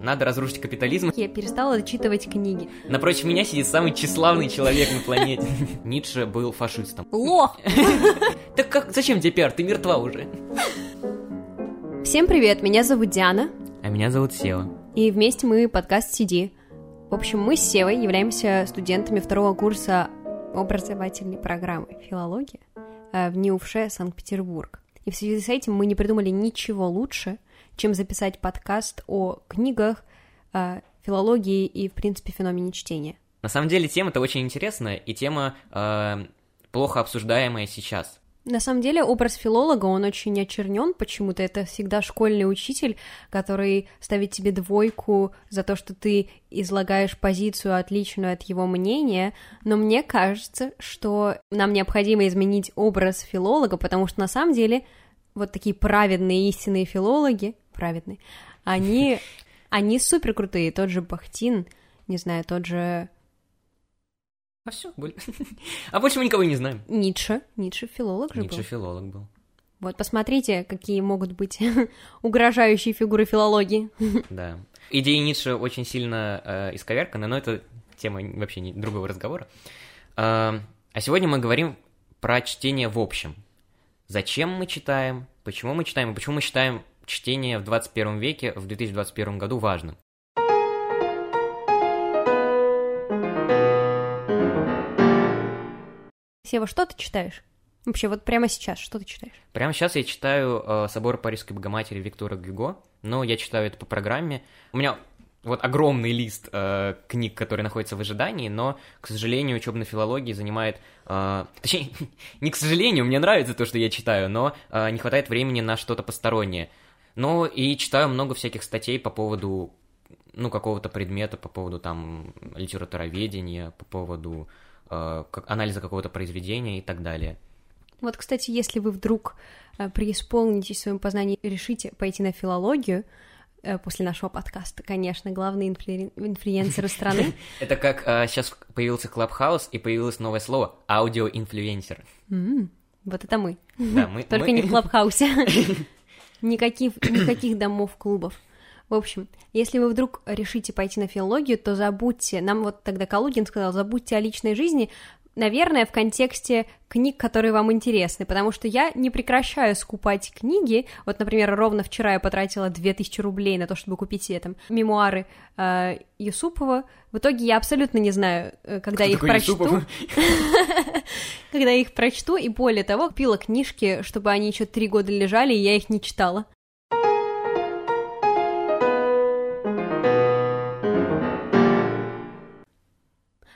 Надо разрушить капитализм. Я перестала читывать книги. Напротив меня сидит самый тщеславный человек на планете. Ницше был фашистом. Лох! Так как, зачем тебе пиар? Ты мертва уже. Всем привет, меня зовут Диана. А меня зовут Сева. И вместе мы подкаст «Сиди». В общем, мы с Севой являемся студентами второго курса образовательной программы «Филология» в НИУФШ Санкт-Петербург. И в связи с этим мы не придумали ничего лучше, чем записать подкаст о книгах, филологии и, в принципе, феномене чтения. На самом деле тема-то очень интересная, и тема э, плохо обсуждаемая сейчас. На самом деле образ филолога, он очень очернен почему-то. Это всегда школьный учитель, который ставит тебе двойку за то, что ты излагаешь позицию, отличную от его мнения. Но мне кажется, что нам необходимо изменить образ филолога, потому что на самом деле вот такие праведные истинные филологи, праведные, они, они супер крутые. Тот же Бахтин, не знаю, тот же... А все, а больше мы никого не знаем. Ницше, Ницше филолог же Ницше был. филолог был. Вот, посмотрите, какие могут быть угрожающие фигуры филологии. Да. Идеи Ницше очень сильно э, исковерканы, но это тема вообще не другого разговора. Э, а сегодня мы говорим про чтение в общем. Зачем мы читаем, почему мы читаем, и почему мы считаем чтение в 21 веке, в 2021 году важным. Сева, что ты читаешь? Вообще, вот прямо сейчас, что ты читаешь? Прямо сейчас я читаю э, «Собор Парижской Богоматери» Виктора Гюго, но я читаю это по программе. У меня вот огромный лист э, книг, которые находятся в ожидании, но, к сожалению, учебная филология занимает... Э, точнее, не к сожалению, мне нравится то, что я читаю, но э, не хватает времени на что-то постороннее. Ну, и читаю много всяких статей по поводу, ну, какого-то предмета, по поводу, там, литературоведения, по поводу э, анализа какого-то произведения и так далее. Вот, кстати, если вы вдруг э, преисполнитесь в своем познании и решите пойти на филологию, э, после нашего подкаста, конечно, главные инфлю... инфлюенсеры страны. Это как э, сейчас появился Clubhouse и появилось новое слово аудиоинфлюенсер. Вот это мы. Да, мы. Только не в Clubhouse е. Никаких, никаких домов, клубов. В общем, если вы вдруг решите пойти на филологию, то забудьте, нам вот тогда Калугин сказал, забудьте о личной жизни, наверное, в контексте книг, которые вам интересны, потому что я не прекращаю скупать книги. Вот, например, ровно вчера я потратила 2000 рублей на то, чтобы купить себе там мемуары э, Юсупова. В итоге я абсолютно не знаю, э, когда я их прочту. Когда я их прочту, и более того, купила книжки, чтобы они еще три года лежали, и я их не читала.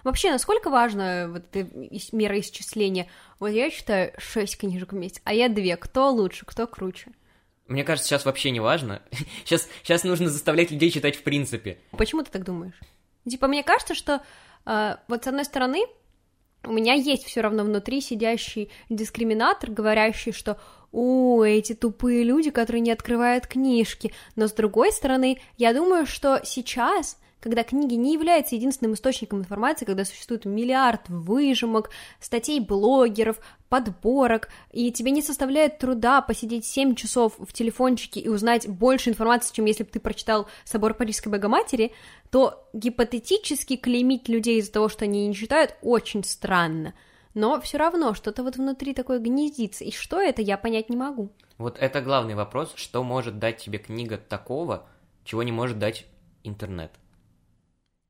Вообще, насколько важно вот это мероисчисление? Вот я читаю 6 книжек в месяц, а я две. Кто лучше, кто круче? Мне кажется, сейчас вообще не важно. Сейчас, сейчас нужно заставлять людей читать в принципе. Почему ты так думаешь? Типа, мне кажется, что э, вот с одной стороны, у меня есть все равно внутри сидящий дискриминатор, говорящий, что у эти тупые люди, которые не открывают книжки. Но с другой стороны, я думаю, что сейчас когда книги не являются единственным источником информации, когда существует миллиард выжимок, статей блогеров, подборок, и тебе не составляет труда посидеть 7 часов в телефончике и узнать больше информации, чем если бы ты прочитал «Собор Парижской Богоматери», то гипотетически клеймить людей из-за того, что они не читают, очень странно. Но все равно что-то вот внутри такое гнездится, и что это, я понять не могу. Вот это главный вопрос, что может дать тебе книга такого, чего не может дать интернет.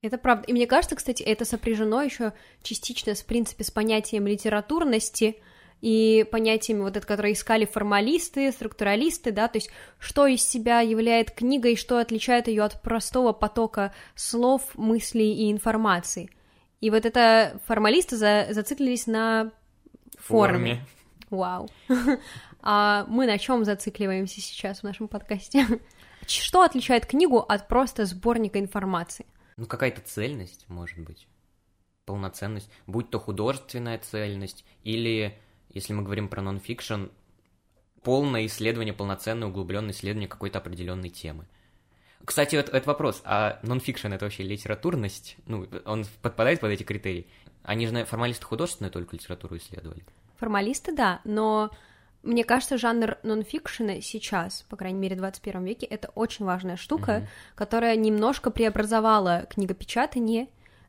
Это правда. И мне кажется, кстати, это сопряжено еще частично, в принципе, с понятием литературности и понятиями вот это, которые искали формалисты, структуралисты, да, то есть что из себя является книгой, что отличает ее от простого потока слов, мыслей и информации. И вот это формалисты за, зациклились на форме. форме. Вау. А мы на чем зацикливаемся сейчас в нашем подкасте? Что отличает книгу от просто сборника информации? Ну, какая-то цельность, может быть, полноценность, будь то художественная цельность, или, если мы говорим про нонфикшн, полное исследование, полноценное, углубленное исследование какой-то определенной темы. Кстати, это, это вопрос, а нонфикшн это вообще литературность? Ну, он подпадает под эти критерии? Они же формалисты художественную только литературу исследовали. Формалисты, да, но Мне кажется, жанр нонфикшена сейчас, по крайней мере, в 21 веке, это очень важная штука, mm-hmm. которая немножко преобразовала книгопечатание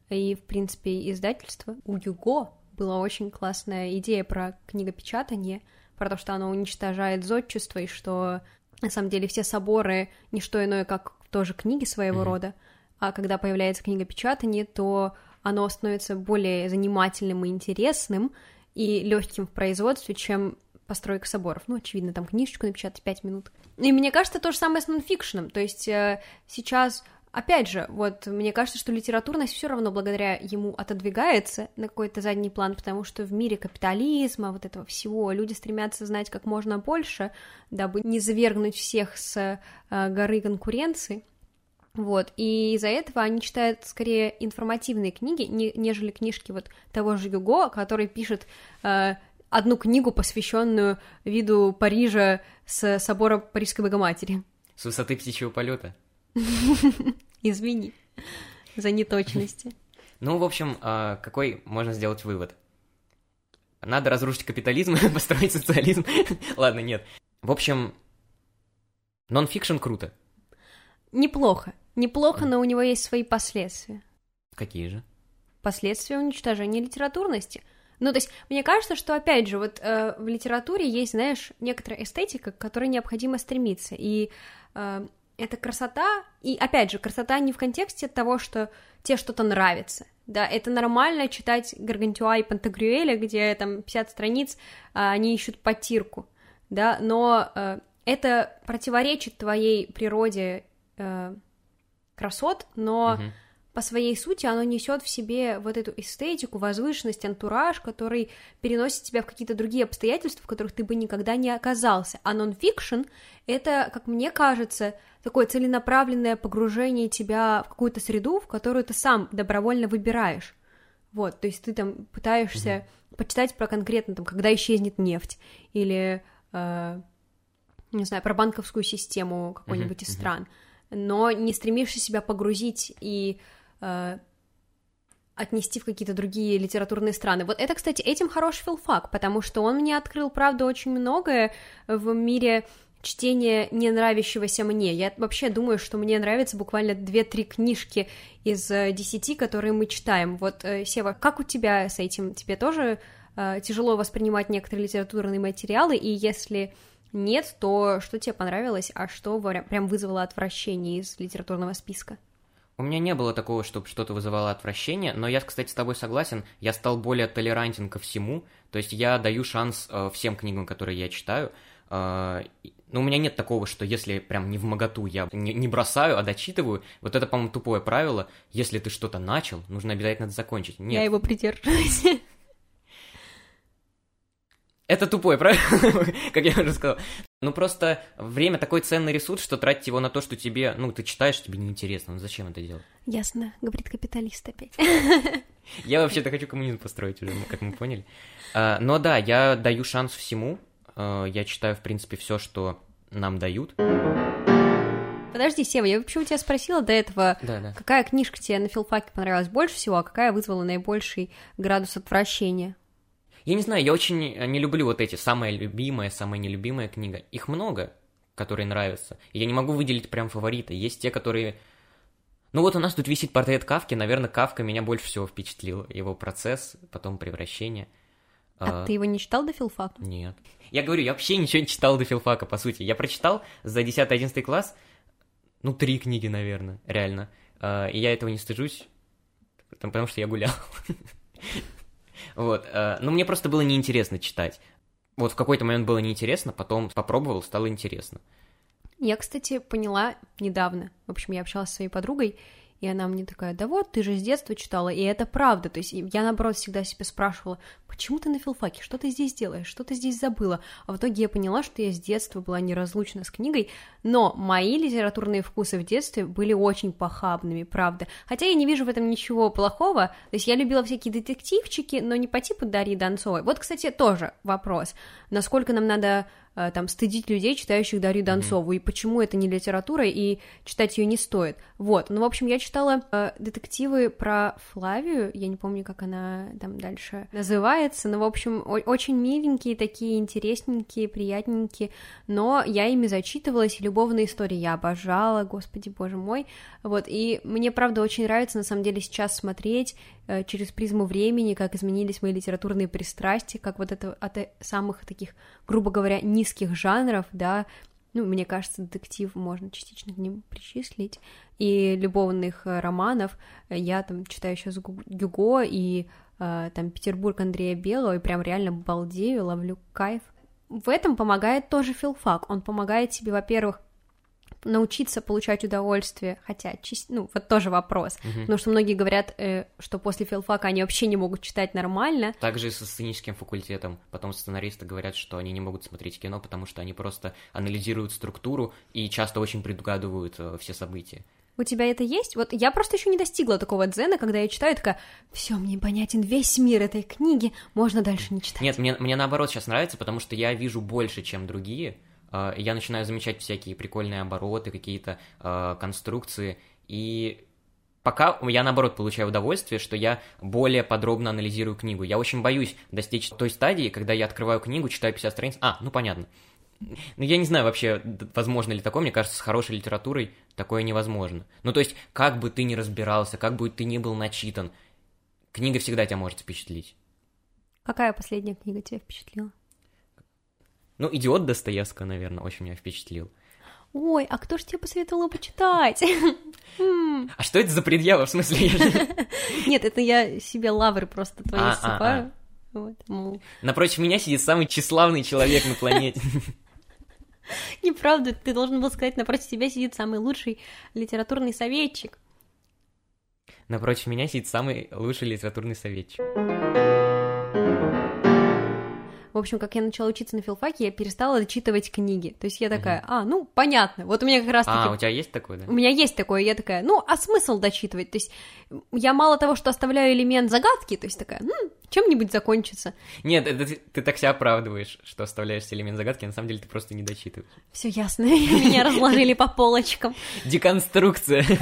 и, в принципе, издательство. У Юго была очень классная идея про книгопечатание, про то, что оно уничтожает зодчество, и что на самом деле все соборы — не что иное, как тоже книги своего mm-hmm. рода, а когда появляется книгопечатание, то оно становится более занимательным и интересным и легким в производстве, чем постройка соборов. Ну, очевидно, там книжечку напечатать 5 минут. И мне кажется, то же самое с нонфикшеном. То есть э, сейчас Опять же, вот мне кажется, что литературность все равно благодаря ему отодвигается на какой-то задний план, потому что в мире капитализма, вот этого всего, люди стремятся знать как можно больше, дабы не завергнуть всех с э, горы конкуренции. Вот, и из-за этого они читают скорее информативные книги, не, нежели книжки вот того же Юго, который пишет э, одну книгу, посвященную виду Парижа с собора Парижской Богоматери. С высоты птичьего полета. Извини за неточности. Ну, в общем, а, какой можно сделать вывод? Надо разрушить капитализм, построить социализм. Ладно, нет. В общем, нон-фикшн круто. Неплохо. Неплохо, но у него есть свои последствия. Какие же? Последствия уничтожения литературности. Ну, то есть, мне кажется, что, опять же, вот э, в литературе есть, знаешь, некоторая эстетика, к которой необходимо стремиться. И э, это красота, и опять же, красота не в контексте того, что тебе что-то нравится, да, это нормально читать Гаргантюа и Пантагрюэля, где там 50 страниц, а, они ищут потирку, да, но э, это противоречит твоей природе э, красот, но угу по своей сути оно несет в себе вот эту эстетику, возвышенность, антураж, который переносит тебя в какие-то другие обстоятельства, в которых ты бы никогда не оказался. А нонфикшн — это, как мне кажется, такое целенаправленное погружение тебя в какую-то среду, в которую ты сам добровольно выбираешь. Вот, то есть ты там пытаешься mm-hmm. почитать про конкретно, там, когда исчезнет нефть, или, э, не знаю, про банковскую систему какой-нибудь mm-hmm. из стран, но не стремишься себя погрузить и отнести в какие-то другие литературные страны. Вот это, кстати, этим хорош филфак, потому что он мне открыл, правда, очень многое в мире чтения не нравящегося мне. Я вообще думаю, что мне нравятся буквально 2-3 книжки из э, десяти, которые мы читаем. Вот, э, Сева, как у тебя с этим? Тебе тоже э, тяжело воспринимать некоторые литературные материалы, и если нет, то что тебе понравилось, а что прям вызвало отвращение из литературного списка? У меня не было такого, чтобы что-то вызывало отвращение, но я, кстати, с тобой согласен, я стал более толерантен ко всему, то есть я даю шанс э, всем книгам, которые я читаю. Э, но у меня нет такого, что если прям не в моготу я не, не бросаю, а дочитываю. Вот это, по-моему, тупое правило. Если ты что-то начал, нужно обязательно это закончить. Нет. Я его придерживаюсь. Это тупое, правильно? как я уже сказал. Ну, просто время такой ценный ресурс, что тратить его на то, что тебе, ну, ты читаешь, тебе неинтересно. Ну, зачем это делать? Ясно, говорит капиталист опять. я вообще-то хочу коммунизм построить уже, как мы поняли. А, но да, я даю шанс всему. А, я читаю, в принципе, все, что нам дают. Подожди, Сева, я вообще у тебя спросила до этого, да, да. какая книжка тебе на филфаке понравилась больше всего, а какая вызвала наибольший градус отвращения? Я не знаю, я очень э, не люблю вот эти самая любимая, самая нелюбимая книга. Их много, которые нравятся. Я не могу выделить прям фаворита. Есть те, которые... Ну вот у нас тут висит портрет Кавки, наверное, Кавка меня больше всего впечатлил. Его процесс, потом превращение. А, а ты его не читал до филфака? Нет. Я говорю, я вообще ничего не читал до филфака, по сути. Я прочитал за 10-11 класс, ну, три книги, наверное, реально. А, и я этого не стыжусь, потому что я гулял. Вот. Э, но мне просто было неинтересно читать. Вот в какой-то момент было неинтересно, потом попробовал, стало интересно. Я, кстати, поняла недавно. В общем, я общалась со своей подругой, и она мне такая, да вот, ты же с детства читала, и это правда. То есть я, наоборот, всегда себе спрашивала, почему ты на филфаке, что ты здесь делаешь, что ты здесь забыла? А в итоге я поняла, что я с детства была неразлучна с книгой, но мои литературные вкусы в детстве были очень похабными, правда. Хотя я не вижу в этом ничего плохого, то есть я любила всякие детективчики, но не по типу Дарьи Донцовой. Вот, кстати, тоже вопрос, насколько нам надо там стыдить людей, читающих Дарью Донцову, mm-hmm. и почему это не литература, и читать ее не стоит. Вот, ну, в общем, я читала э, детективы про Флавию, я не помню, как она там дальше называется, но, в общем, очень миленькие такие, интересненькие, приятненькие, но я ими зачитывалась, и любовные истории я обожала, господи, боже мой, вот, и мне, правда, очень нравится, на самом деле, сейчас смотреть э, через призму времени, как изменились мои литературные пристрастия, как вот это от э, самых таких, грубо говоря, низких жанров, да, ну, мне кажется, детектив можно частично к ним причислить, и любовных э, романов, я там читаю сейчас Гюго и э, там Петербург Андрея Белого, и прям реально балдею, ловлю кайф. В этом помогает тоже филфак, он помогает тебе, во-первых, научиться получать удовольствие, хотя, ну, вот тоже вопрос, угу. потому что многие говорят, э, что после филфака они вообще не могут читать нормально. Также и со сценическим факультетом, потом сценаристы говорят, что они не могут смотреть кино, потому что они просто анализируют структуру и часто очень предугадывают э, все события. У тебя это есть? Вот я просто еще не достигла такого дзена, когда я читаю, такая, все, мне понятен весь мир этой книги, можно дальше не читать. Нет, мне, мне наоборот сейчас нравится, потому что я вижу больше, чем другие, а, я начинаю замечать всякие прикольные обороты, какие-то э, конструкции, и пока я, наоборот, получаю удовольствие, что я более подробно анализирую книгу. Я очень боюсь достичь той стадии, когда я открываю книгу, читаю 50 страниц, а, ну понятно. Ну, я не знаю вообще, возможно ли такое, мне кажется, с хорошей литературой такое невозможно. Ну, то есть, как бы ты ни разбирался, как бы ты ни был начитан, книга всегда тебя может впечатлить. Какая последняя книга тебя впечатлила? Ну, «Идиот» Достоевского, наверное, очень меня впечатлил. Ой, а кто ж тебе посоветовал почитать? А что это за предъява, в смысле? Нет, это я себе лавры просто твои а, ссыпаю. А, а. Напротив меня сидит самый тщеславный человек на планете. Неправда, ты должен был сказать, напротив тебя сидит самый лучший литературный советчик. Напротив меня сидит самый лучший литературный советчик. В общем, как я начала учиться на филфаке, я перестала зачитывать книги. То есть я такая, угу. а, ну, понятно. Вот у меня как раз таки... А, у тебя есть такое, да? У меня есть такое, я такая, ну, а смысл дочитывать? То есть я мало того, что оставляю элемент загадки, то есть такая, ну, чем-нибудь закончится. Нет, это ты, ты так себя оправдываешь, что оставляешь элемент загадки, а на самом деле ты просто не дочитываешь. Все ясно, меня разложили по полочкам. Деконструкция.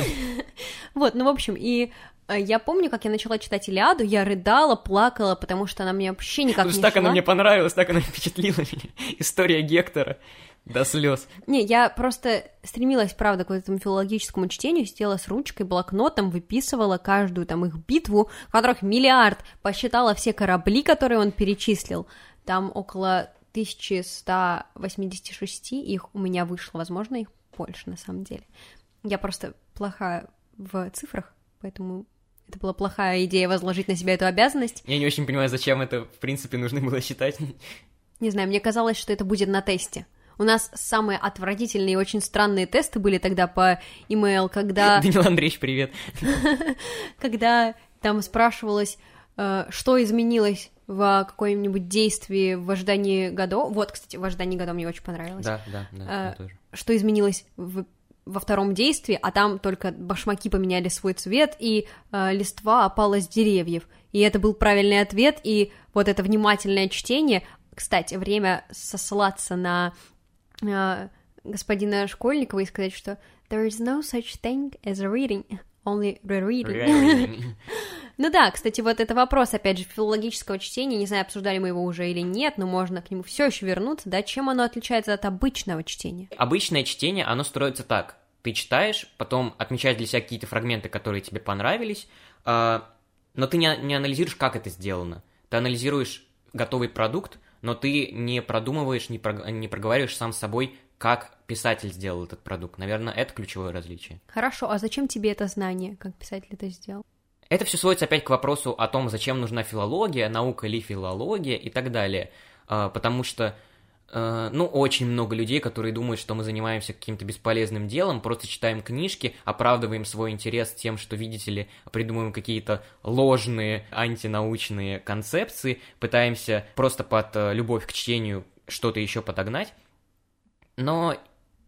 Вот, ну, в общем, и я помню, как я начала читать Илиаду, я рыдала, плакала, потому что она мне вообще никак Потому не так шла. она мне понравилась, так она впечатлила меня. История Гектора до слез. Не, я просто стремилась, правда, к этому филологическому чтению, сидела с ручкой, блокнотом, выписывала каждую там их битву, которых миллиард, посчитала все корабли, которые он перечислил. Там около 1186 их у меня вышло, возможно, их больше на самом деле. Я просто плохая в цифрах, поэтому это была плохая идея возложить на себя эту обязанность. Я не очень понимаю, зачем это, в принципе, нужно было считать. Не знаю, мне казалось, что это будет на тесте. У нас самые отвратительные и очень странные тесты были тогда по email, когда... Данил Андреевич, привет. Когда там спрашивалось, э, что изменилось в каком-нибудь действии в ожидании годов. Вот, кстати, в ожидании годов мне очень понравилось. Да, да, да, тоже. Что изменилось в во втором действии, а там только башмаки поменяли свой цвет, и э, листва опала с деревьев. И это был правильный ответ, и вот это внимательное чтение, кстати, время сослаться на э, господина Школьникова и сказать, что there is no such thing as reading, only rereading. ну да, кстати, вот это вопрос, опять же, филологического чтения, не знаю, обсуждали мы его уже или нет, но можно к нему все еще вернуться, да, чем оно отличается от обычного чтения? Обычное чтение, оно строится так, ты читаешь, потом отмечаешь для себя какие-то фрагменты, которые тебе понравились, э, но ты не, не анализируешь, как это сделано. Ты анализируешь готовый продукт, но ты не продумываешь, не, про, не проговариваешь сам с собой, как писатель сделал этот продукт. Наверное, это ключевое различие. Хорошо, а зачем тебе это знание, как писатель это сделал? Это все сводится опять к вопросу о том, зачем нужна филология, наука ли филология и так далее. Э, потому что ну, очень много людей, которые думают, что мы занимаемся каким-то бесполезным делом, просто читаем книжки, оправдываем свой интерес тем, что, видите ли, придумываем какие-то ложные антинаучные концепции, пытаемся просто под э, любовь к чтению что-то еще подогнать. Но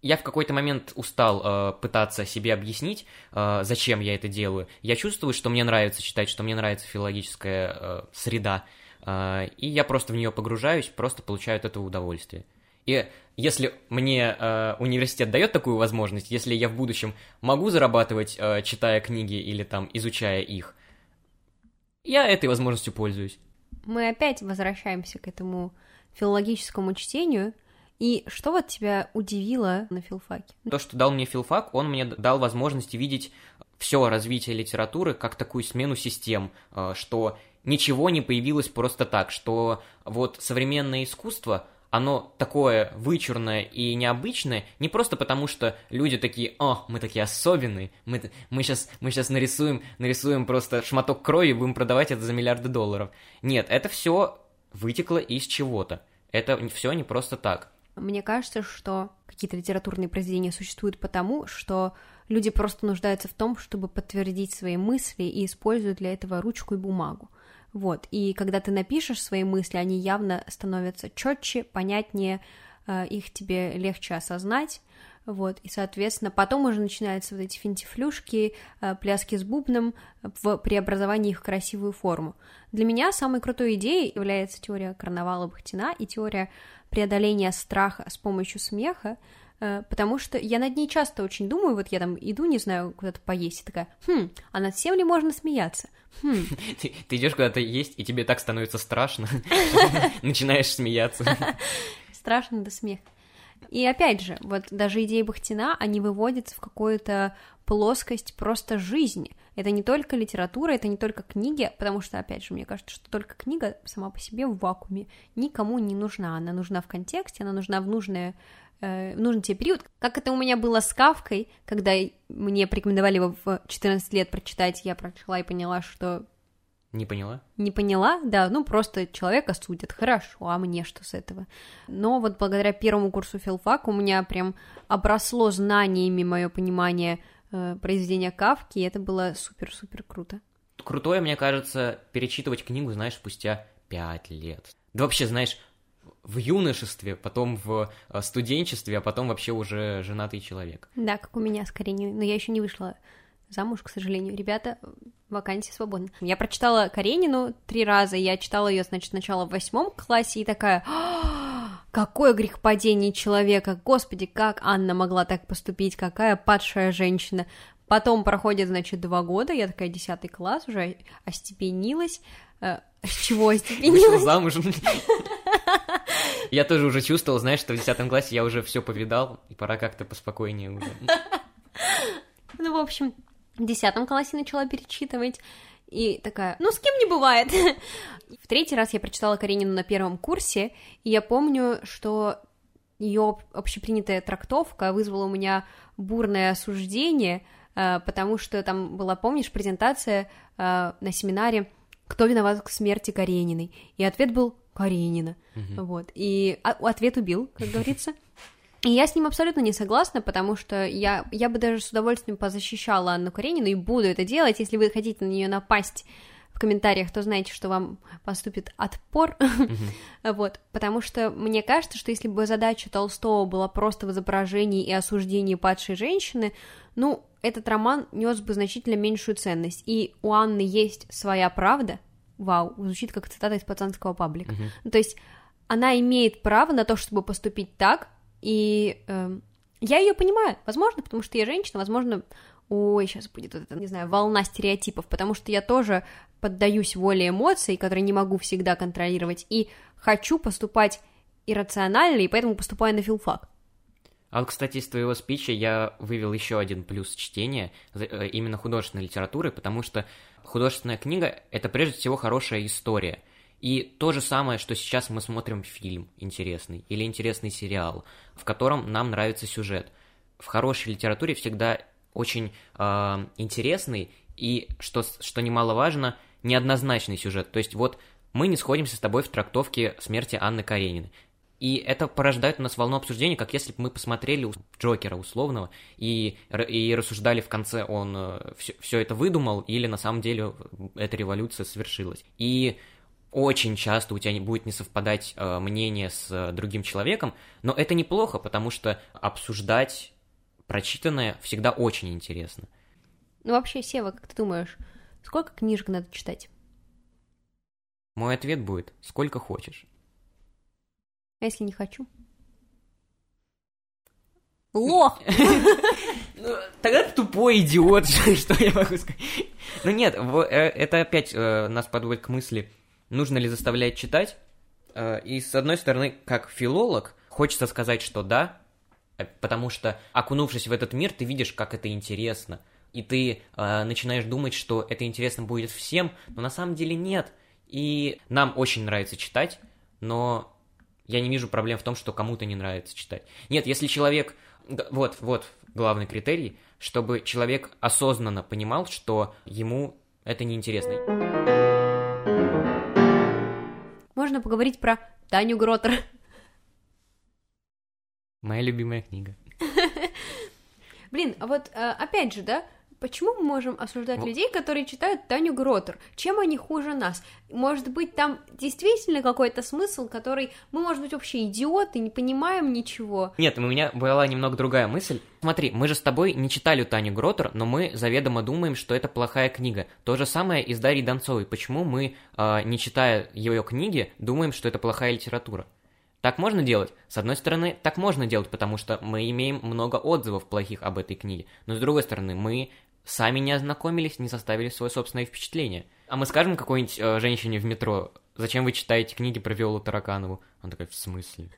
я в какой-то момент устал э, пытаться себе объяснить, э, зачем я это делаю. Я чувствую, что мне нравится читать, что мне нравится филологическая э, среда, и я просто в нее погружаюсь, просто получаю от этого удовольствие. И если мне э, университет дает такую возможность, если я в будущем могу зарабатывать, э, читая книги или там изучая их, я этой возможностью пользуюсь. Мы опять возвращаемся к этому филологическому чтению. И что вот тебя удивило на филфаке? То, что дал мне филфак, он мне дал возможность видеть все развитие литературы как такую смену систем, что ничего не появилось просто так, что вот современное искусство, оно такое вычурное и необычное, не просто потому, что люди такие, о, мы такие особенные, мы, мы, сейчас, мы сейчас нарисуем, нарисуем просто шматок крови и будем продавать это за миллиарды долларов. Нет, это все вытекло из чего-то. Это все не просто так. Мне кажется, что какие-то литературные произведения существуют потому, что люди просто нуждаются в том, чтобы подтвердить свои мысли и используют для этого ручку и бумагу. Вот, и когда ты напишешь свои мысли, они явно становятся четче, понятнее, э, их тебе легче осознать, вот, и, соответственно, потом уже начинаются вот эти финтифлюшки, э, пляски с бубном в преобразовании их в красивую форму. Для меня самой крутой идеей является теория карнавала Бахтина и теория преодоления страха с помощью смеха, Э, потому что я над ней часто очень думаю, вот я там иду, не знаю, куда-то поесть, и такая, хм, а над всем ли можно смеяться? Хм. Ты, ты идешь куда-то есть, и тебе так становится страшно, начинаешь смеяться. Страшно до смеха. И опять же, вот даже идеи Бахтина, они выводятся в какую-то плоскость просто жизни. Это не только литература, это не только книги, потому что, опять же, мне кажется, что только книга сама по себе в вакууме никому не нужна. Она нужна в контексте, она нужна в нужное э, нужен тебе период. Как это у меня было с Кавкой, когда мне порекомендовали его в 14 лет прочитать, я прочла и поняла, что... Не поняла? Не поняла, да, ну просто человека судят, хорошо, а мне что с этого? Но вот благодаря первому курсу филфак у меня прям обросло знаниями мое понимание э, произведения Кавки, и это было супер-супер круто. Крутое, мне кажется, перечитывать книгу, знаешь, спустя пять лет. Да вообще, знаешь, в юношестве, потом в э, студенчестве, а потом вообще уже женатый человек. Да, как у меня скорее, но я еще не вышла замуж, к сожалению. Ребята, вакансия свободна. Я прочитала Каренину три раза, я читала ее, значит, сначала в восьмом классе и такая, «А, какое грехопадение человека, господи, как Анна могла так поступить, какая падшая женщина. Потом проходит, значит, два года, я такая десятый класс, уже остепенилась. С чего остепенилась? Вышла замуж. Я тоже уже чувствовал, знаешь, что в 10 классе я уже все повидал, и пора как-то поспокойнее уже. Ну, в общем, в 10 классе начала перечитывать, и такая, ну, с кем не бывает. В третий раз я прочитала Каренину на первом курсе, и я помню, что ее общепринятая трактовка вызвала у меня бурное осуждение, э, потому что там была, помнишь, презентация э, на семинаре «Кто виноват к смерти Карениной?» И ответ был Каренина. Угу. Вот. И а, ответ убил, как говорится. И я с ним абсолютно не согласна, потому что я, я бы даже с удовольствием позащищала Анну Каренину и буду это делать. Если вы хотите на нее напасть в комментариях, то знаете, что вам поступит отпор. Mm-hmm. вот, потому что мне кажется, что если бы задача Толстого была просто в изображении и осуждении падшей женщины, ну, этот роман нес бы значительно меньшую ценность. И у Анны есть своя правда, вау, звучит как цитата из пацанского паблика. Uh-huh. Ну, то есть она имеет право на то, чтобы поступить так, и э, я ее понимаю, возможно, потому что я женщина, возможно, ой, сейчас будет вот эта, не знаю, волна стереотипов, потому что я тоже поддаюсь воле эмоций, которые не могу всегда контролировать, и хочу поступать иррационально, и поэтому поступаю на филфак. А вот, кстати, из твоего спича я вывел еще один плюс чтения, э, именно художественной литературы, потому что художественная книга — это прежде всего хорошая история. И то же самое, что сейчас мы смотрим фильм интересный или интересный сериал, в котором нам нравится сюжет. В хорошей литературе всегда очень э, интересный и, что, что немаловажно, неоднозначный сюжет. То есть вот мы не сходимся с тобой в трактовке смерти Анны Карениной. И это порождает у нас волну обсуждения, как если бы мы посмотрели Джокера условного и, и рассуждали в конце, он все, э, все это выдумал или на самом деле эта революция совершилась. И очень часто у тебя не будет не совпадать э, мнение с э, другим человеком, но это неплохо, потому что обсуждать прочитанное всегда очень интересно. Ну вообще, Сева, как ты думаешь, сколько книжек надо читать? Мой ответ будет, сколько хочешь. А если не хочу? Лох! Ну, тогда ты тупой идиот, что я могу сказать. Ну нет, э, это опять э, нас подводит к мысли, нужно ли заставлять читать. Э, и с одной стороны, как филолог, хочется сказать, что да, потому что, окунувшись в этот мир, ты видишь, как это интересно. И ты э, начинаешь думать, что это интересно будет всем, но на самом деле нет. И нам очень нравится читать, но я не вижу проблем в том, что кому-то не нравится читать. Нет, если человек... Вот, вот главный критерий, чтобы человек осознанно понимал, что ему это неинтересно. Можно поговорить про Таню Гротер. Моя любимая книга. Блин, а вот э, опять же, да, Почему мы можем осуждать вот. людей, которые читают Таню Гротер? Чем они хуже нас? Может быть, там действительно какой-то смысл, который мы, может быть, вообще идиоты, не понимаем ничего? Нет, у меня была немного другая мысль. Смотри, мы же с тобой не читали Таню Гротер, но мы заведомо думаем, что это плохая книга. То же самое и с Дарьей Донцовой. Почему мы, э, не читая ее книги, думаем, что это плохая литература? Так можно делать? С одной стороны, так можно делать, потому что мы имеем много отзывов плохих об этой книге. Но с другой стороны, мы сами не ознакомились, не составили свое собственное впечатление. А мы скажем какой-нибудь э, женщине в метро, зачем вы читаете книги про Виолу Тараканову? Она такая, в смысле?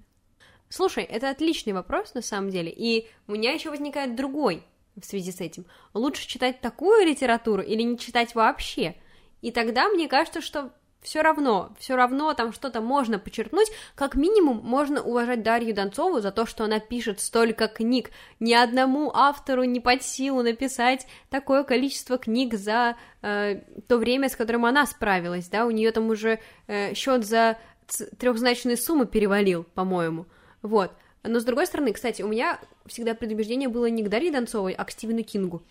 Слушай, это отличный вопрос на самом деле, и у меня еще возникает другой в связи с этим. Лучше читать такую литературу или не читать вообще? И тогда мне кажется, что все равно, все равно там что-то можно подчеркнуть, как минимум можно уважать Дарью Донцову за то, что она пишет столько книг, ни одному автору не под силу написать такое количество книг за э, то время, с которым она справилась, да, у нее там уже э, счет за трехзначные суммы перевалил, по-моему, вот. Но с другой стороны, кстати, у меня всегда предубеждение было не к Дарье Донцовой, а к Стивену Кингу.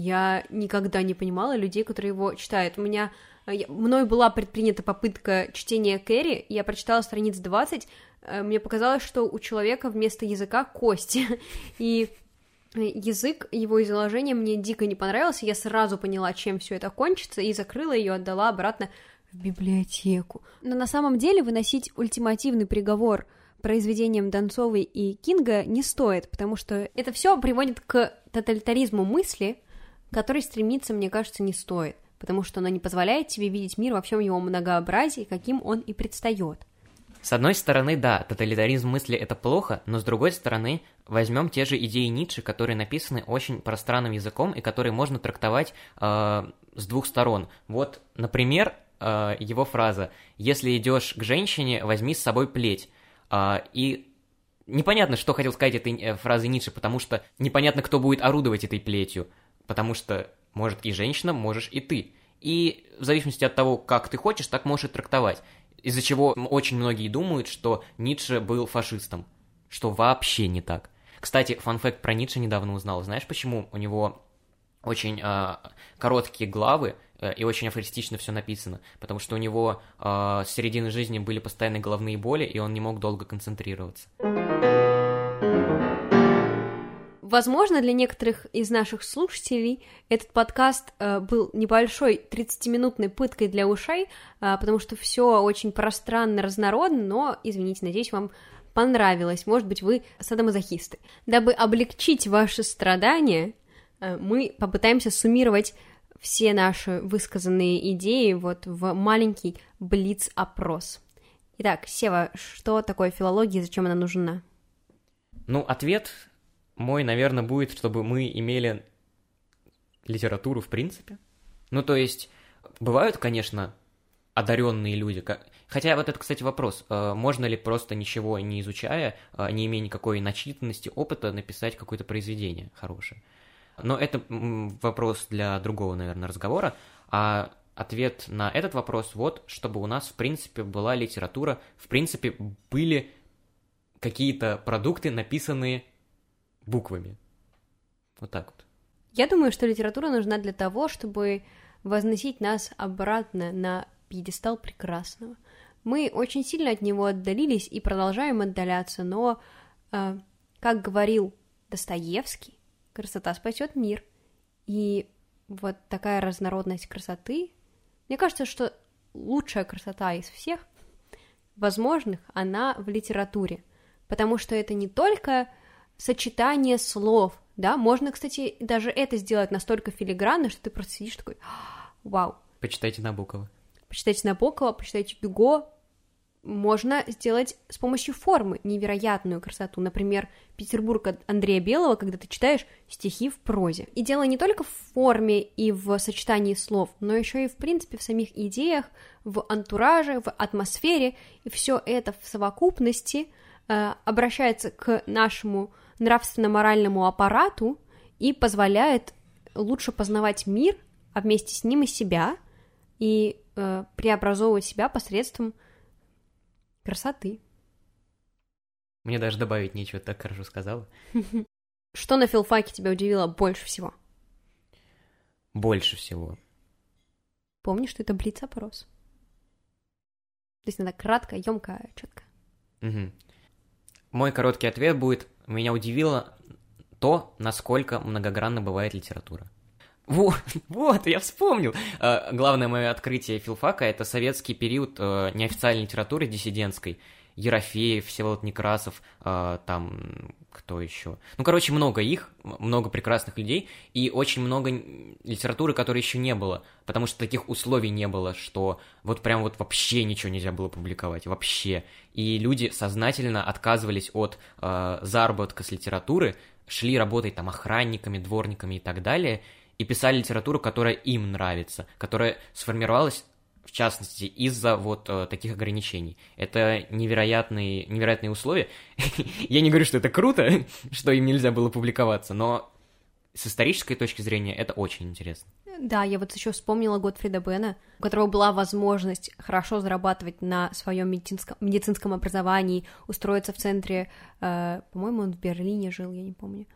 Я никогда не понимала людей, которые его читают. У меня Э, мной была предпринята попытка чтения Кэрри, я прочитала страниц 20, э, мне показалось, что у человека вместо языка кости, и язык его изложения мне дико не понравился, я сразу поняла, чем все это кончится, и закрыла ее, отдала обратно в библиотеку. Но на самом деле выносить ультимативный приговор произведениям Донцовой и Кинга не стоит, потому что это все приводит к тоталитаризму мысли, который стремиться, мне кажется, не стоит потому что оно не позволяет тебе видеть мир во всем его многообразии, каким он и предстает. С одной стороны, да, тоталитаризм мысли это плохо, но с другой стороны, возьмем те же идеи Ницше, которые написаны очень пространным языком и которые можно трактовать э, с двух сторон. Вот, например, э, его фраза «Если идешь к женщине, возьми с собой плеть». Э, и непонятно, что хотел сказать этой э, Ницше, потому что непонятно, кто будет орудовать этой плетью, потому что может и женщина, можешь и ты. И в зависимости от того, как ты хочешь, так можешь и трактовать. Из-за чего очень многие думают, что Ницше был фашистом. Что вообще не так. Кстати, фан-факт про Ницше недавно узнал. Знаешь, почему у него очень э, короткие главы э, и очень афористично все написано? Потому что у него э, с середины жизни были постоянные головные боли, и он не мог долго концентрироваться. Возможно, для некоторых из наших слушателей этот подкаст э, был небольшой 30-минутной пыткой для ушей, э, потому что все очень пространно, разнородно, но, извините, надеюсь, вам понравилось. Может быть, вы садомазохисты. Дабы облегчить ваши страдания, э, мы попытаемся суммировать все наши высказанные идеи вот в маленький блиц-опрос. Итак, Сева, что такое филология и зачем она нужна? Ну, ответ мой, наверное, будет, чтобы мы имели литературу в принципе. Ну, то есть, бывают, конечно, одаренные люди. Хотя вот это, кстати, вопрос. Э, можно ли просто ничего не изучая, э, не имея никакой начитанности, опыта, написать какое-то произведение хорошее? Но это вопрос для другого, наверное, разговора. А ответ на этот вопрос вот, чтобы у нас, в принципе, была литература, в принципе, были какие-то продукты, написанные буквами. Вот так вот. Я думаю, что литература нужна для того, чтобы возносить нас обратно на пьедестал прекрасного. Мы очень сильно от него отдалились и продолжаем отдаляться, но, э, как говорил Достоевский, красота спасет мир. И вот такая разнородность красоты, мне кажется, что лучшая красота из всех возможных, она в литературе, потому что это не только сочетание слов, да, можно, кстати, даже это сделать настолько филигранно, что ты просто сидишь такой, «А, вау. Почитайте Набокова. Почитайте Набокова, почитайте Гюго, можно сделать с помощью формы невероятную красоту. Например, Петербург Андрея Белого, когда ты читаешь стихи в прозе. И дело не только в форме и в сочетании слов, но еще и в принципе в самих идеях, в антураже, в атмосфере. И все это в совокупности э, обращается к нашему нравственно-моральному аппарату и позволяет лучше познавать мир, а вместе с ним и себя, и э, преобразовывать себя посредством красоты. Мне даже добавить нечего, так хорошо сказала. Что на филфаке тебя удивило больше всего? Больше всего. Помнишь, что это блиц-опрос? То есть надо кратко, емко, четко. Угу. Мой короткий ответ будет: меня удивило то, насколько многогранно бывает литература. Вот, вот, я вспомнил. Э, главное мое открытие филфака — это советский период э, неофициальной литературы диссидентской. Ерофеев, Всеволод Некрасов, э, там, кто еще? Ну, короче, много их, много прекрасных людей, и очень много литературы, которой еще не было, потому что таких условий не было, что вот прям вот вообще ничего нельзя было публиковать, вообще. И люди сознательно отказывались от э, заработка с литературы, шли работать там охранниками, дворниками и так далее — и писали литературу, которая им нравится, которая сформировалась в частности, из-за вот э, таких ограничений. Это невероятные, невероятные условия. Я не говорю, что это круто, что им нельзя было публиковаться, но с исторической точки зрения это очень интересно. Да, я вот еще вспомнила Готфрида Бена, у которого была возможность хорошо зарабатывать на своем медицинском, медицинском образовании, устроиться в центре, э, по-моему, он в Берлине жил, я не помню,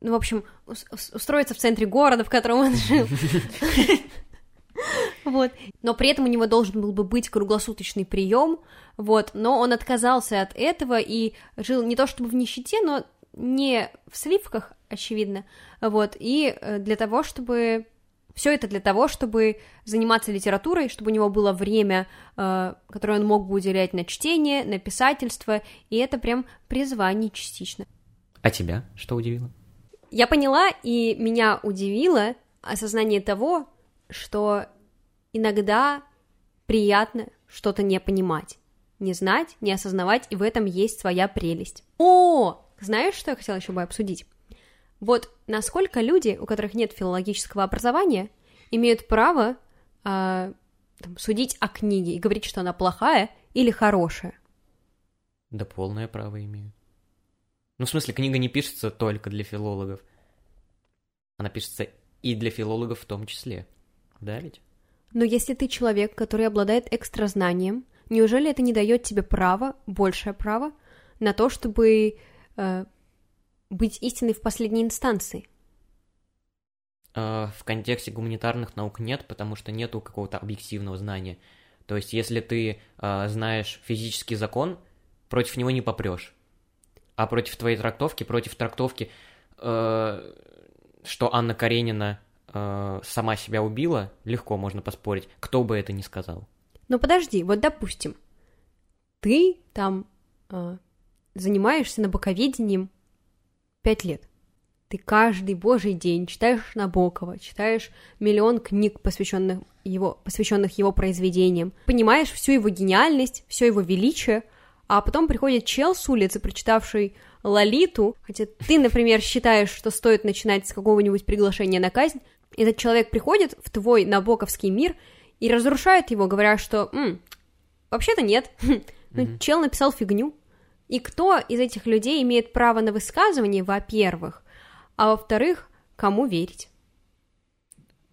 ну, в общем, устроиться в центре города, в котором он жил. Вот. Но при этом у него должен был бы быть круглосуточный прием, вот, но он отказался от этого и жил не то чтобы в нищете, но не в сливках, очевидно, вот, и э, для того, чтобы... Все это для того, чтобы заниматься литературой, чтобы у него было время, э, которое он мог бы уделять на чтение, на писательство, и это прям призвание частично. А тебя что удивило? Я поняла, и меня удивило осознание того, что иногда приятно что-то не понимать, не знать, не осознавать, и в этом есть своя прелесть. О, знаешь, что я хотела еще бы обсудить? Вот насколько люди, у которых нет филологического образования, имеют право э, там, судить о книге и говорить, что она плохая или хорошая? Да полное право имеют. Ну, в смысле, книга не пишется только для филологов. Она пишется и для филологов в том числе. Да ведь? Но если ты человек, который обладает экстразнанием, неужели это не дает тебе право, большее право, на то, чтобы э, быть истиной в последней инстанции? Э, в контексте гуманитарных наук нет, потому что нету какого-то объективного знания. То есть, если ты э, знаешь физический закон, против него не попрешь а против твоей трактовки, против трактовки, э, что Анна Каренина э, сама себя убила, легко можно поспорить, кто бы это ни сказал. Но подожди, вот допустим, ты там э, занимаешься набоковедением пять лет. Ты каждый божий день читаешь Набокова, читаешь миллион книг, посвященных его, посвященных его произведениям, понимаешь всю его гениальность, все его величие – а потом приходит чел с улицы, прочитавший Лолиту, хотя ты, например, считаешь, что стоит начинать с какого-нибудь приглашения на казнь, этот человек приходит в твой набоковский мир и разрушает его, говоря, что «М, вообще-то нет, ну, чел написал фигню». И кто из этих людей имеет право на высказывание, во-первых, а во-вторых, кому верить?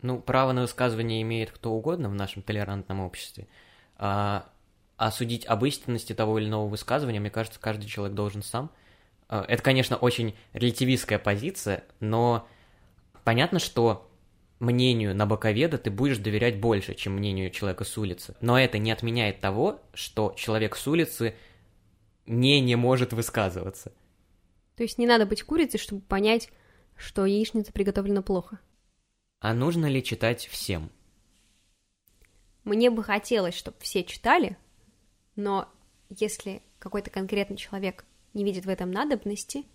Ну, право на высказывание имеет кто угодно в нашем толерантном обществе. А а судить об истинности того или иного высказывания, мне кажется, каждый человек должен сам. А, это, конечно, очень релятивистская позиция, но понятно, что мнению на боковеда ты будешь доверять больше, чем мнению человека с улицы. Но это не отменяет того, что человек с улицы не не может высказываться. То есть не надо быть курицей, чтобы понять, что яичница приготовлена плохо. А нужно ли читать всем? Мне бы хотелось, чтобы все читали, но если какой-то конкретный человек не видит в этом надобности,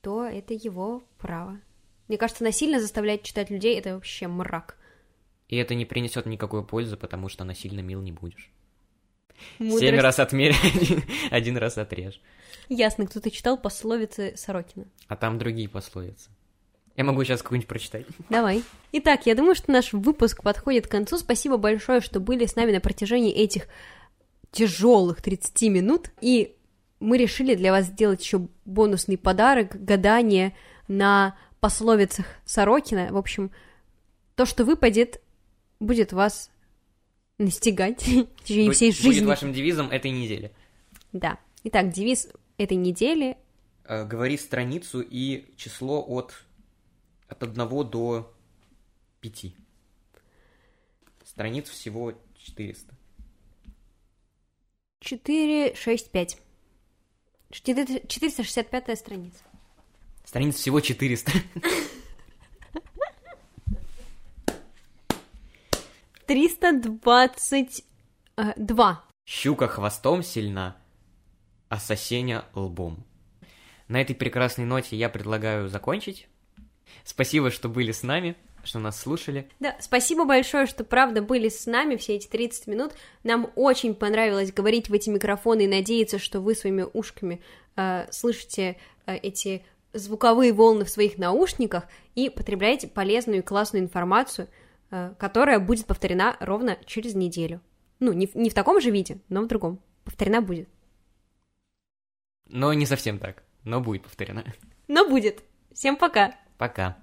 то это его право. Мне кажется, насильно заставлять читать людей — это вообще мрак. И это не принесет никакой пользы, потому что насильно мил не будешь. Мудрость. Семь раз отмерь, один, один раз отрежь. Ясно, кто-то читал пословицы Сорокина. А там другие пословицы. Я могу сейчас какую-нибудь прочитать. Давай. Итак, я думаю, что наш выпуск подходит к концу. Спасибо большое, что были с нами на протяжении этих тяжелых 30 минут. И мы решили для вас сделать еще бонусный подарок, гадание на пословицах Сорокина. В общем, то, что выпадет, будет вас настигать в течение всей Будет жизни. вашим девизом этой недели. Да. Итак, девиз этой недели. Э, Говори страницу и число от, от 1 до 5. Страниц всего 400. 4, 6, 5. 465 страница. Страниц всего 400. 322. Щука хвостом сильна, а сосеня лбом. На этой прекрасной ноте я предлагаю закончить. Спасибо, что были с нами, что нас слушали. Да, спасибо большое, что правда были с нами все эти 30 минут. Нам очень понравилось говорить в эти микрофоны и надеяться, что вы своими ушками э, слышите э, эти звуковые волны в своих наушниках и потребляете полезную и классную информацию, э, которая будет повторена ровно через неделю. Ну, не в, не в таком же виде, но в другом. Повторена будет. Но не совсем так, но будет повторено. Но будет. Всем пока! Пока.